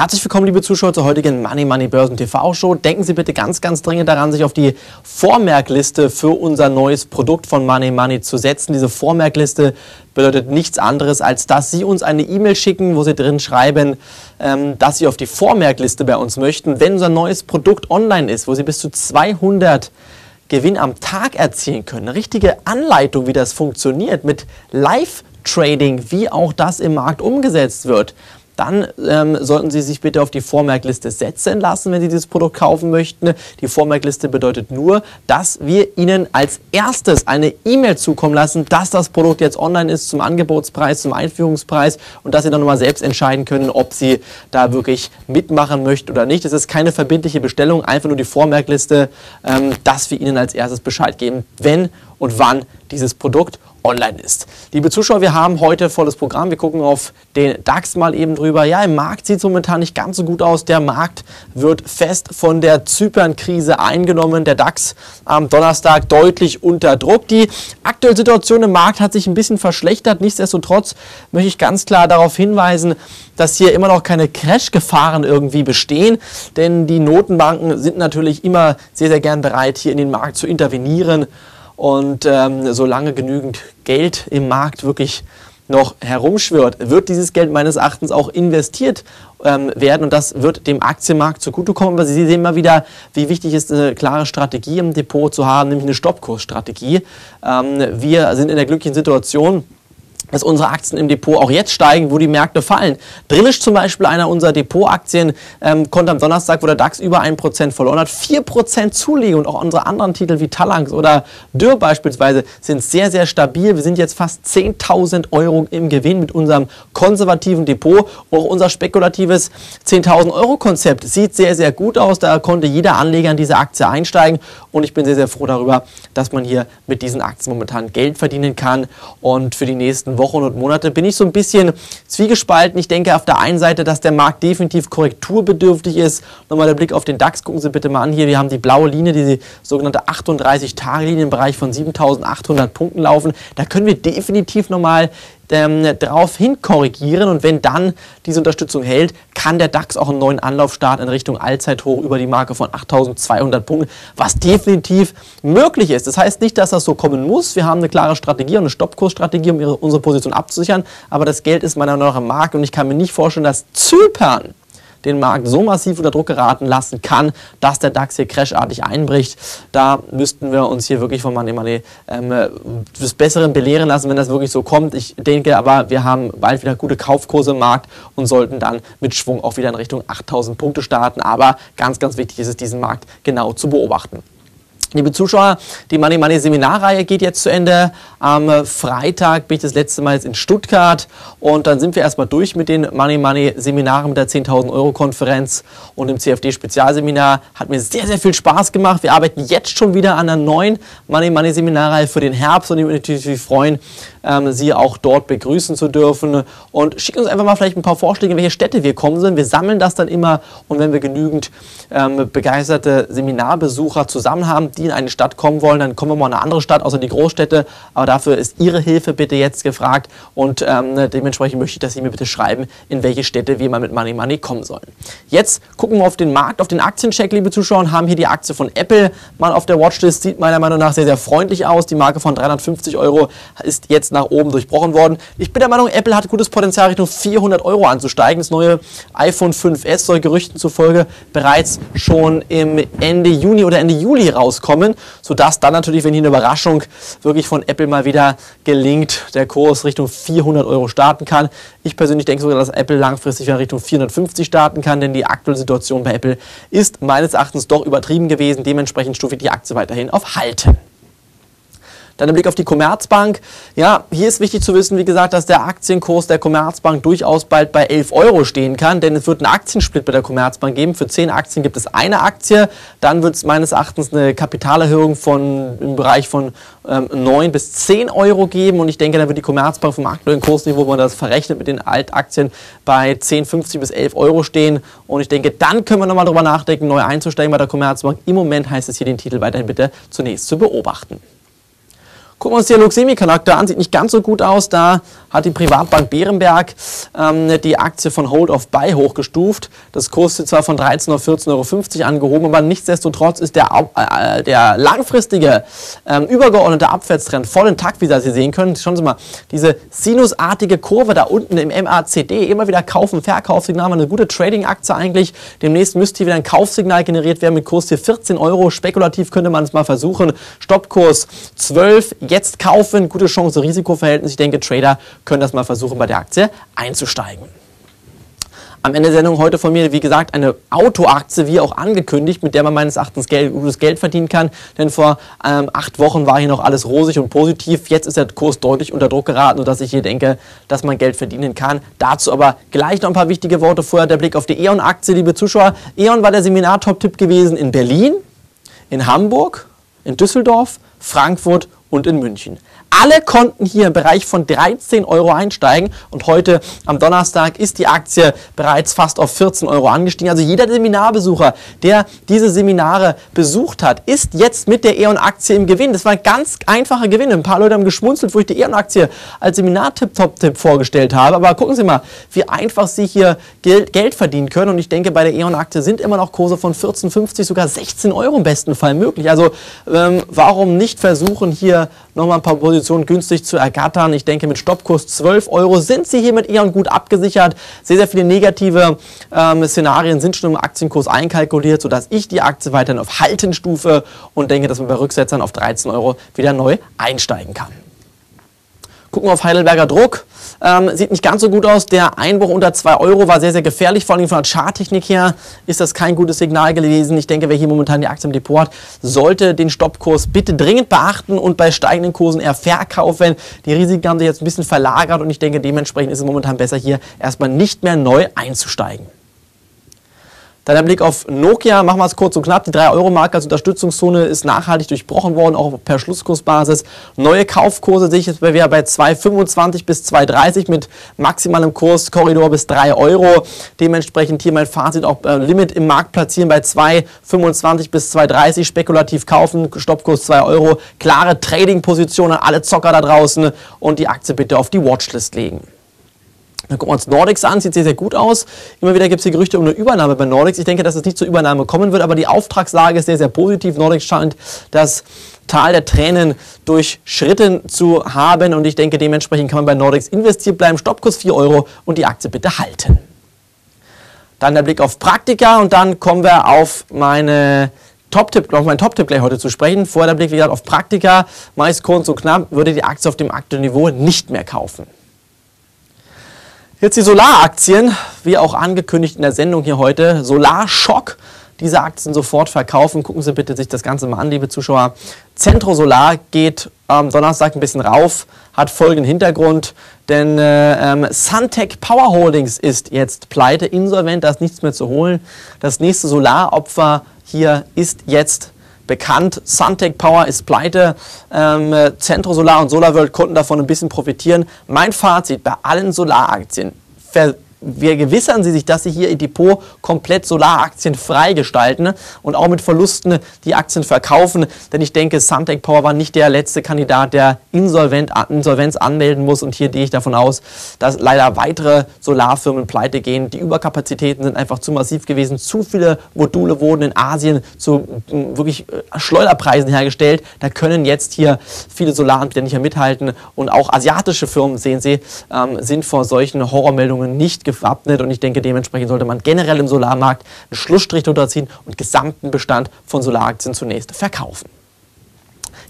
Herzlich willkommen, liebe Zuschauer, zur heutigen Money Money Börsen TV Show. Denken Sie bitte ganz, ganz dringend daran, sich auf die Vormerkliste für unser neues Produkt von Money Money zu setzen. Diese Vormerkliste bedeutet nichts anderes, als dass Sie uns eine E-Mail schicken, wo Sie drin schreiben, ähm, dass Sie auf die Vormerkliste bei uns möchten, wenn unser neues Produkt online ist, wo Sie bis zu 200 Gewinn am Tag erzielen können. Eine richtige Anleitung, wie das funktioniert mit Live-Trading, wie auch das im Markt umgesetzt wird dann ähm, sollten Sie sich bitte auf die Vormerkliste setzen lassen, wenn Sie dieses Produkt kaufen möchten. Die Vormerkliste bedeutet nur, dass wir Ihnen als erstes eine E-Mail zukommen lassen, dass das Produkt jetzt online ist zum Angebotspreis, zum Einführungspreis und dass Sie dann nochmal selbst entscheiden können, ob Sie da wirklich mitmachen möchten oder nicht. Es ist keine verbindliche Bestellung, einfach nur die Vormerkliste, ähm, dass wir Ihnen als erstes Bescheid geben, wenn und wann dieses Produkt online ist. Liebe Zuschauer, wir haben heute volles Programm. Wir gucken auf den DAX mal eben drüber. Ja, im Markt sieht es momentan nicht ganz so gut aus. Der Markt wird fest von der Zypern-Krise eingenommen. Der DAX am Donnerstag deutlich unter Druck. Die aktuelle Situation im Markt hat sich ein bisschen verschlechtert. Nichtsdestotrotz möchte ich ganz klar darauf hinweisen, dass hier immer noch keine Crash-Gefahren irgendwie bestehen. Denn die Notenbanken sind natürlich immer sehr, sehr gern bereit, hier in den Markt zu intervenieren. Und ähm, solange genügend Geld im Markt wirklich noch herumschwirrt, wird dieses Geld meines Erachtens auch investiert ähm, werden und das wird dem Aktienmarkt zugutekommen. Aber Sie sehen immer wieder, wie wichtig ist eine klare Strategie im Depot zu haben, nämlich eine Stoppkursstrategie. Ähm, wir sind in der glücklichen Situation, dass unsere Aktien im Depot auch jetzt steigen, wo die Märkte fallen. Drillisch zum Beispiel, einer unserer Depotaktien, ähm, konnte am Donnerstag, wo der DAX über 1% verloren hat, 4% zulegen. Und auch unsere anderen Titel wie Talanx oder Dürr beispielsweise sind sehr, sehr stabil. Wir sind jetzt fast 10.000 Euro im Gewinn mit unserem konservativen Depot. Auch unser spekulatives 10.000 Euro Konzept sieht sehr, sehr gut aus. Da konnte jeder Anleger in diese Aktie einsteigen. Und ich bin sehr, sehr froh darüber, dass man hier mit diesen Aktien momentan Geld verdienen kann. Und für die nächsten Wochen und Monate bin ich so ein bisschen zwiegespalten. Ich denke auf der einen Seite, dass der Markt definitiv korrekturbedürftig ist. Nochmal der Blick auf den DAX, gucken Sie bitte mal an hier. Wir haben die blaue Linie, die sogenannte 38-Tage-Linie im Bereich von 7800 Punkten laufen. Da können wir definitiv nochmal ähm, darauf hin korrigieren und wenn dann diese Unterstützung hält, kann der DAX auch einen neuen Anlauf starten in Richtung Allzeithoch über die Marke von 8200 Punkten, was definitiv möglich ist. Das heißt nicht, dass das so kommen muss. Wir haben eine klare Strategie und eine Stoppkursstrategie, um ihre, unsere Position abzusichern, aber das Geld ist meiner Meinung nach im Markt und ich kann mir nicht vorstellen, dass Zypern den Markt so massiv unter Druck geraten lassen kann, dass der DAX hier crashartig einbricht. Da müssten wir uns hier wirklich von Money Money ähm, des Besseren belehren lassen, wenn das wirklich so kommt. Ich denke aber, wir haben bald wieder gute Kaufkurse im Markt und sollten dann mit Schwung auch wieder in Richtung 8000 Punkte starten. Aber ganz, ganz wichtig ist es, diesen Markt genau zu beobachten. Liebe Zuschauer, die Money Money Seminarreihe geht jetzt zu Ende. Am Freitag bin ich das letzte Mal jetzt in Stuttgart und dann sind wir erstmal durch mit den Money Money Seminaren mit der 10.000 Euro Konferenz und im CFD Spezialseminar. Hat mir sehr, sehr viel Spaß gemacht. Wir arbeiten jetzt schon wieder an einer neuen Money Money Seminarreihe für den Herbst und ich würde mich natürlich freuen, ähm, Sie auch dort begrüßen zu dürfen. Und schicken uns einfach mal vielleicht ein paar Vorschläge, in welche Städte wir kommen sind. Wir sammeln das dann immer und wenn wir genügend ähm, begeisterte Seminarbesucher zusammen haben, die in eine Stadt kommen wollen, dann kommen wir mal in eine andere Stadt, außer die Großstädte. Aber dafür ist Ihre Hilfe bitte jetzt gefragt und ähm, dementsprechend möchte ich, dass Sie mir bitte schreiben, in welche Städte wir mal mit Money Money kommen sollen. Jetzt gucken wir auf den Markt, auf den Aktiencheck, liebe Zuschauer, und haben hier die Aktie von Apple mal auf der Watchlist. Sieht meiner Meinung nach sehr, sehr freundlich aus. Die Marke von 350 Euro ist jetzt nach oben durchbrochen worden. Ich bin der Meinung, Apple hat gutes Potenzial, Richtung 400 Euro anzusteigen. Das neue iPhone 5S soll Gerüchten zufolge bereits schon im Ende Juni oder Ende Juli rauskommen kommen, sodass dann natürlich, wenn hier eine Überraschung wirklich von Apple mal wieder gelingt, der Kurs Richtung 400 Euro starten kann. Ich persönlich denke sogar, dass Apple langfristig wieder Richtung 450 starten kann, denn die aktuelle Situation bei Apple ist meines Erachtens doch übertrieben gewesen. Dementsprechend stufe ich die Aktie weiterhin auf Halten. Dann ein Blick auf die Commerzbank. Ja, hier ist wichtig zu wissen, wie gesagt, dass der Aktienkurs der Commerzbank durchaus bald bei 11 Euro stehen kann, denn es wird einen Aktiensplit bei der Commerzbank geben. Für 10 Aktien gibt es eine Aktie. Dann wird es meines Erachtens eine Kapitalerhöhung von, im Bereich von ähm, 9 bis 10 Euro geben. Und ich denke, da wird die Commerzbank vom aktuellen Kursniveau, wo man das verrechnet mit den Altaktien, bei 10, 50 bis 11 Euro stehen. Und ich denke, dann können wir nochmal darüber nachdenken, neu einzusteigen bei der Commerzbank. Im Moment heißt es hier, den Titel weiterhin bitte zunächst zu beobachten. Gucken wir uns den Luxemi-Charakter an, sieht nicht ganz so gut aus. Da hat die Privatbank Bärenberg ähm, die Aktie von Hold of Buy hochgestuft. Das kostet zwar von 13 auf 14,50 Euro angehoben, aber nichtsdestotrotz ist der, äh, der langfristige ähm, übergeordnete Abwärtstrend voll intakt, wie Sie sehen können. Schauen Sie mal, diese sinusartige Kurve da unten im MACD, immer wieder Kaufen, Verkaufssignal, eine gute Trading-Aktie eigentlich. Demnächst müsste hier wieder ein Kaufsignal generiert werden mit Kurs hier 14 Euro. Spekulativ könnte man es mal versuchen. Stoppkurs 12 jetzt kaufen, gute Chance, Risikoverhältnis. Ich denke, Trader können das mal versuchen, bei der Aktie einzusteigen. Am Ende der Sendung heute von mir, wie gesagt, eine Autoaktie, wie auch angekündigt, mit der man meines Erachtens Geld, gutes Geld verdienen kann. Denn vor ähm, acht Wochen war hier noch alles rosig und positiv. Jetzt ist der Kurs deutlich unter Druck geraten, sodass ich hier denke, dass man Geld verdienen kann. Dazu aber gleich noch ein paar wichtige Worte vorher. Der Blick auf die E.ON-Aktie, liebe Zuschauer. E.ON war der Seminar-Top-Tipp gewesen in Berlin, in Hamburg, in Düsseldorf, Frankfurt und in München. Alle konnten hier im Bereich von 13 Euro einsteigen und heute am Donnerstag ist die Aktie bereits fast auf 14 Euro angestiegen. Also jeder Seminarbesucher, der diese Seminare besucht hat, ist jetzt mit der E.ON-Aktie im Gewinn. Das war ein ganz einfacher Gewinn. Ein paar Leute haben geschmunzelt, wo ich die E.ON-Aktie als Seminar-Tipp-Top-Tipp vorgestellt habe. Aber gucken Sie mal, wie einfach Sie hier Geld verdienen können. Und ich denke, bei der E.ON-Aktie sind immer noch Kurse von 14, 50, sogar 16 Euro im besten Fall möglich. Also ähm, warum nicht versuchen, hier nochmal ein paar Positionen günstig zu ergattern. Ich denke, mit Stoppkurs 12 Euro sind Sie hier mit Eon gut abgesichert. Sehr, sehr viele negative ähm, Szenarien sind schon im Aktienkurs einkalkuliert, sodass ich die Aktie weiterhin auf Haltenstufe und denke, dass man bei Rücksetzern auf 13 Euro wieder neu einsteigen kann. Gucken wir auf Heidelberger Druck. Ähm, sieht nicht ganz so gut aus. Der Einbruch unter 2 Euro war sehr, sehr gefährlich. Vor allem von der Charttechnik her ist das kein gutes Signal gewesen. Ich denke, wer hier momentan die Aktie im Depot hat, sollte den Stoppkurs bitte dringend beachten und bei steigenden Kursen eher verkaufen. Die Risiken haben sich jetzt ein bisschen verlagert und ich denke, dementsprechend ist es momentan besser, hier erstmal nicht mehr neu einzusteigen. Dann der Blick auf Nokia, machen wir es kurz und knapp. Die 3-Euro-Marke als Unterstützungszone ist nachhaltig durchbrochen worden, auch per Schlusskursbasis. Neue Kaufkurse sehe ich jetzt bei 2,25 bis 2,30 mit maximalem Kurskorridor bis 3 Euro. Dementsprechend hier mein Fazit auch äh, Limit im Markt platzieren bei 2,25 bis 2,30. Spekulativ kaufen, Stoppkurs 2 Euro. Klare Trading-Positionen, alle Zocker da draußen und die Aktie bitte auf die Watchlist legen. Dann gucken wir uns Nordics an, sieht sehr, sehr gut aus. Immer wieder gibt es die Gerüchte um eine Übernahme bei Nordics. Ich denke, dass es nicht zur Übernahme kommen wird, aber die Auftragslage ist sehr, sehr positiv. Nordics scheint das Tal der Tränen durchschritten zu haben und ich denke, dementsprechend kann man bei Nordics investiert bleiben. Stoppkurs 4 Euro und die Aktie bitte halten. Dann der Blick auf Praktika und dann kommen wir auf meine Top-Tipp, auf meinen Top-Tipp gleich heute zu sprechen. Vorher der Blick, wie gesagt, auf Praktika. Meist kurz und knapp würde die Aktie auf dem aktuellen Niveau nicht mehr kaufen. Jetzt die Solaraktien, wie auch angekündigt in der Sendung hier heute. Solarschock. Diese Aktien sofort verkaufen. Gucken Sie bitte sich das Ganze mal an, liebe Zuschauer. Centro Solar geht am Donnerstag ein bisschen rauf, hat folgenden Hintergrund, denn äh, ähm, Suntech Power Holdings ist jetzt pleite, insolvent, da ist nichts mehr zu holen. Das nächste Solaropfer hier ist jetzt bekannt. Suntech Power ist pleite. Ähm, Centro Solar und SolarWorld konnten davon ein bisschen profitieren. Mein Fazit bei allen Solaraktien. Vergewissern Sie sich, dass Sie hier Ihr Depot komplett Solaraktien freigestalten und auch mit Verlusten die Aktien verkaufen. Denn ich denke, Suntech Power war nicht der letzte Kandidat, der Insolvent, Insolvenz anmelden muss. Und hier gehe ich davon aus, dass leider weitere Solarfirmen pleite gehen. Die Überkapazitäten sind einfach zu massiv gewesen. Zu viele Module wurden in Asien zu wirklich äh, Schleuderpreisen hergestellt. Da können jetzt hier viele Solaranbieter nicht mehr mithalten. Und auch asiatische Firmen, sehen Sie, ähm, sind vor solchen Horrormeldungen nicht gewappnet und ich denke, dementsprechend sollte man generell im Solarmarkt einen Schlussstrich drunter ziehen und gesamten Bestand von Solaraktien zunächst verkaufen.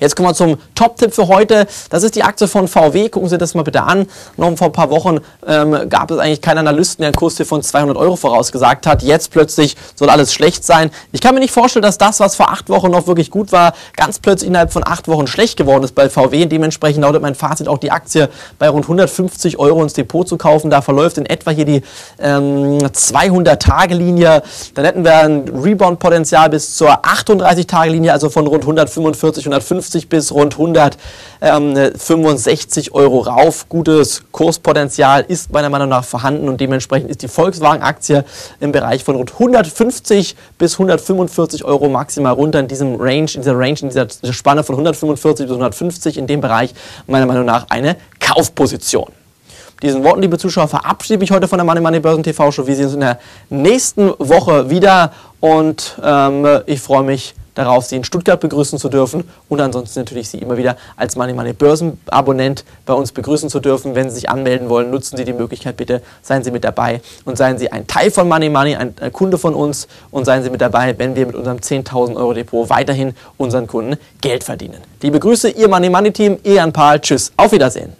Jetzt kommen wir zum Top-Tipp für heute. Das ist die Aktie von VW. Gucken Sie das mal bitte an. Noch vor ein paar Wochen ähm, gab es eigentlich keinen Analysten, der einen Kurs von 200 Euro vorausgesagt hat. Jetzt plötzlich soll alles schlecht sein. Ich kann mir nicht vorstellen, dass das, was vor acht Wochen noch wirklich gut war, ganz plötzlich innerhalb von acht Wochen schlecht geworden ist bei VW. Dementsprechend lautet mein Fazit auch die Aktie bei rund 150 Euro ins Depot zu kaufen. Da verläuft in etwa hier die ähm, 200-Tage-Linie. Dann hätten wir ein Rebound-Potenzial bis zur 38-Tage-Linie, also von rund 145, 150 150 bis rund 165 Euro rauf. Gutes Kurspotenzial ist meiner Meinung nach vorhanden und dementsprechend ist die Volkswagen-Aktie im Bereich von rund 150 bis 145 Euro maximal runter in diesem Range, in dieser Range, in dieser Spanne von 145 bis 150 in dem Bereich meiner Meinung nach eine Kaufposition diesen Worten, liebe Zuschauer, verabschiede ich heute von der Money Money Börsen TV Show. Wir sehen uns in der nächsten Woche wieder und ähm, ich freue mich darauf, Sie in Stuttgart begrüßen zu dürfen und ansonsten natürlich Sie immer wieder als Money Money Börsen Abonnent bei uns begrüßen zu dürfen. Wenn Sie sich anmelden wollen, nutzen Sie die Möglichkeit bitte, seien Sie mit dabei und seien Sie ein Teil von Money Money, ein Kunde von uns und seien Sie mit dabei, wenn wir mit unserem 10.000 Euro Depot weiterhin unseren Kunden Geld verdienen. Liebe Grüße, Ihr Money Money Team, Ian Pahl, tschüss, auf Wiedersehen.